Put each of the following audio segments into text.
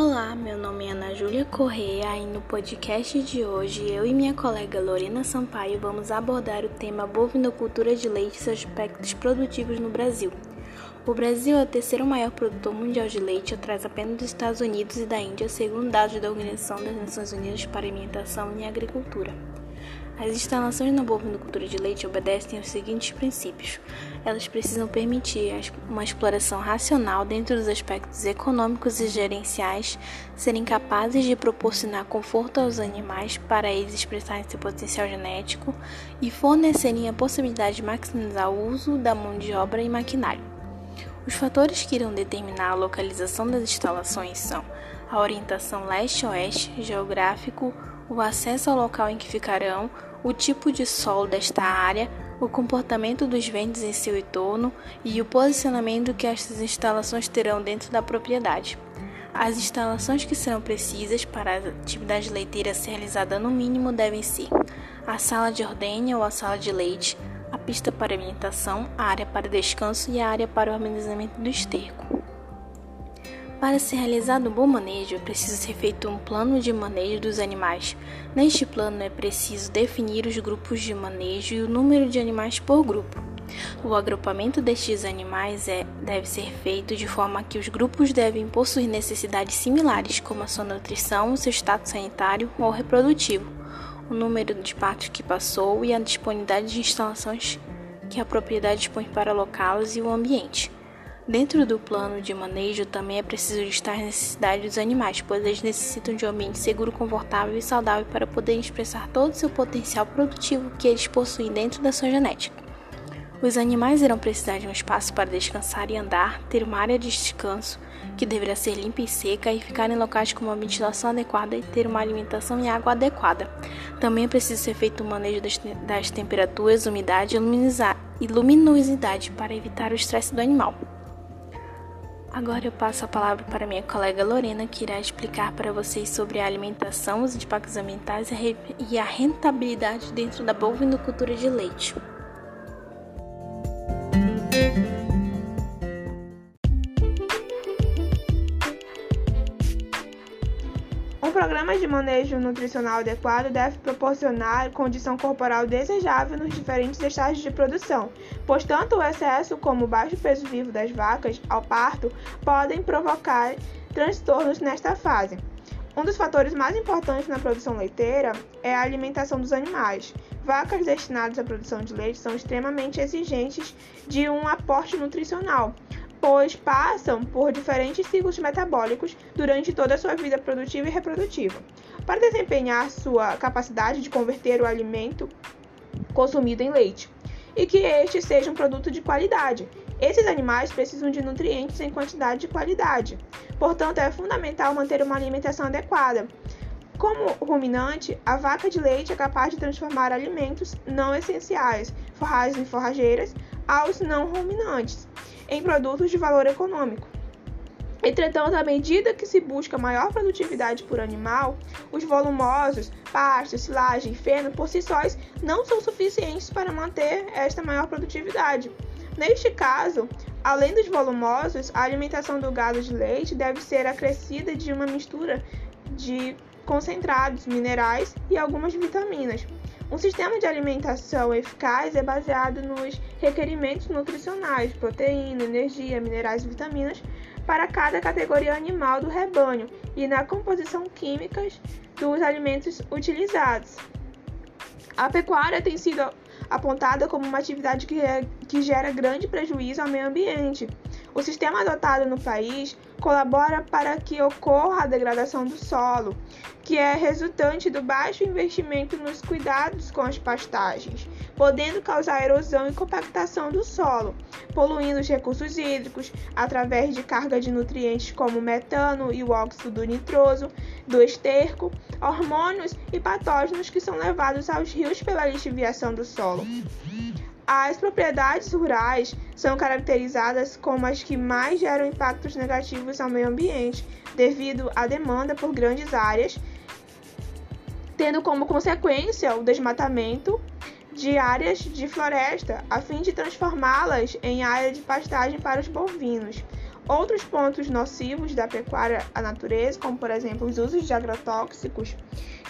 Olá, meu nome é Ana Júlia Correia e no podcast de hoje eu e minha colega Lorena Sampaio vamos abordar o tema bovinocultura de leite e seus aspectos produtivos no Brasil. O Brasil é o terceiro maior produtor mundial de leite, atrás apenas dos Estados Unidos e da Índia, segundo dados da Organização das Nações Unidas para Alimentação e Agricultura. As instalações na bovinocultura de leite obedecem aos seguintes princípios. Elas precisam permitir uma exploração racional dentro dos aspectos econômicos e gerenciais, serem capazes de proporcionar conforto aos animais para eles expressarem seu potencial genético e fornecerem a possibilidade de maximizar o uso da mão de obra e maquinário. Os fatores que irão determinar a localização das instalações são a orientação leste-oeste, geográfico, o acesso ao local em que ficarão, o tipo de solo desta área, o comportamento dos ventos em seu entorno e o posicionamento que estas instalações terão dentro da propriedade. As instalações que serão precisas para a atividade leiteira ser realizada no mínimo devem ser a sala de ordenha ou a sala de leite, a pista para alimentação, a área para descanso e a área para o organizamento do esterco. Para ser realizado um bom manejo, é preciso ser feito um plano de manejo dos animais. Neste plano é preciso definir os grupos de manejo e o número de animais por grupo. O agrupamento destes animais é, deve ser feito de forma que os grupos devem possuir necessidades similares, como a sua nutrição, seu status sanitário ou reprodutivo, o número de partos que passou e a disponibilidade de instalações que a propriedade dispõe para alocá-los e o ambiente. Dentro do plano de manejo também é preciso listar as necessidades dos animais, pois eles necessitam de um ambiente seguro, confortável e saudável para poderem expressar todo o seu potencial produtivo que eles possuem dentro da sua genética. Os animais irão precisar de um espaço para descansar e andar, ter uma área de descanso que deverá ser limpa e seca e ficar em locais com uma ventilação adequada e ter uma alimentação e água adequada. Também é preciso ser feito o um manejo das, das temperaturas, umidade e luminosidade para evitar o estresse do animal. Agora eu passo a palavra para minha colega Lorena, que irá explicar para vocês sobre a alimentação, os impactos ambientais e a rentabilidade dentro da bovinocultura de leite. Um programa de manejo nutricional adequado deve proporcionar condição corporal desejável nos diferentes estágios de produção, pois tanto o excesso como o baixo peso vivo das vacas ao parto podem provocar transtornos nesta fase. Um dos fatores mais importantes na produção leiteira é a alimentação dos animais. Vacas destinadas à produção de leite são extremamente exigentes de um aporte nutricional, pois passam por diferentes ciclos metabólicos durante toda a sua vida produtiva e reprodutiva. Para desempenhar sua capacidade de converter o alimento consumido em leite, e que este seja um produto de qualidade. Esses animais precisam de nutrientes em quantidade de qualidade, portanto, é fundamental manter uma alimentação adequada. Como ruminante, a vaca de leite é capaz de transformar alimentos não essenciais, forragens e forrageiras, aos não ruminantes em produtos de valor econômico. Entretanto, à medida que se busca maior produtividade por animal, os volumosos, pasto, silagem e feno por si sós não são suficientes para manter esta maior produtividade. Neste caso, além dos volumosos, a alimentação do gado de leite deve ser acrescida de uma mistura de concentrados, minerais e algumas vitaminas. Um sistema de alimentação eficaz é baseado nos requerimentos nutricionais, proteína, energia, minerais e vitaminas para cada categoria animal do rebanho e na composição química dos alimentos utilizados. A pecuária tem sido apontada como uma atividade que, é, que gera grande prejuízo ao meio ambiente. O sistema adotado no país colabora para que ocorra a degradação do solo, que é resultante do baixo investimento nos cuidados com as pastagens, podendo causar erosão e compactação do solo, poluindo os recursos hídricos através de carga de nutrientes como metano e o óxido nitroso do esterco, hormônios e patógenos que são levados aos rios pela lixiviação do solo. As propriedades rurais são caracterizadas como as que mais geram impactos negativos ao meio ambiente, devido à demanda por grandes áreas, tendo como consequência o desmatamento de áreas de floresta, a fim de transformá-las em área de pastagem para os bovinos. Outros pontos nocivos da pecuária à natureza, como por exemplo os usos de agrotóxicos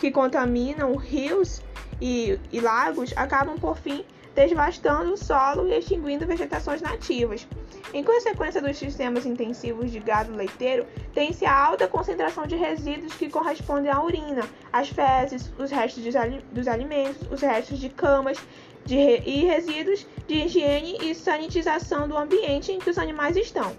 que contaminam rios e, e lagos, acabam por fim devastando o solo e extinguindo vegetações nativas. Em consequência dos sistemas intensivos de gado leiteiro, tem-se a alta concentração de resíduos que correspondem à urina, às fezes, os restos dos alimentos, os restos de camas de re e resíduos de higiene e sanitização do ambiente em que os animais estão.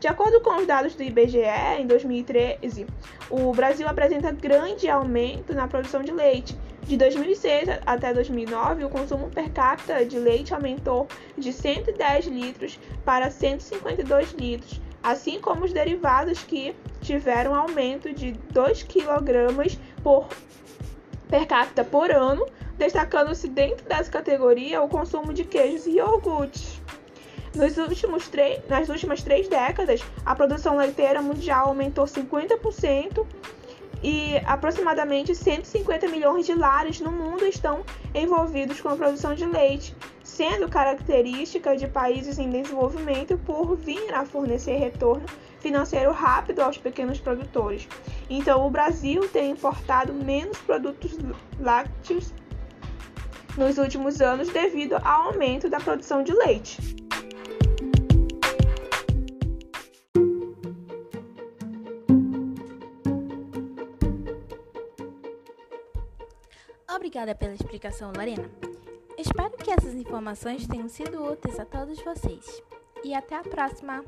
De acordo com os dados do IBGE, em 2013, o Brasil apresenta grande aumento na produção de leite. De 2006 até 2009, o consumo per capita de leite aumentou de 110 litros para 152 litros, assim como os derivados que tiveram aumento de 2 kg por per capita por ano, destacando-se dentro dessa categoria o consumo de queijos e iogurtes. Nos últimos nas últimas três décadas, a produção leiteira mundial aumentou 50% e aproximadamente 150 milhões de lares no mundo estão envolvidos com a produção de leite, sendo característica de países em desenvolvimento por vir a fornecer retorno financeiro rápido aos pequenos produtores. Então, o Brasil tem importado menos produtos lácteos nos últimos anos devido ao aumento da produção de leite. Obrigada pela explicação, Lorena. Espero que essas informações tenham sido úteis a todos vocês. E até a próxima!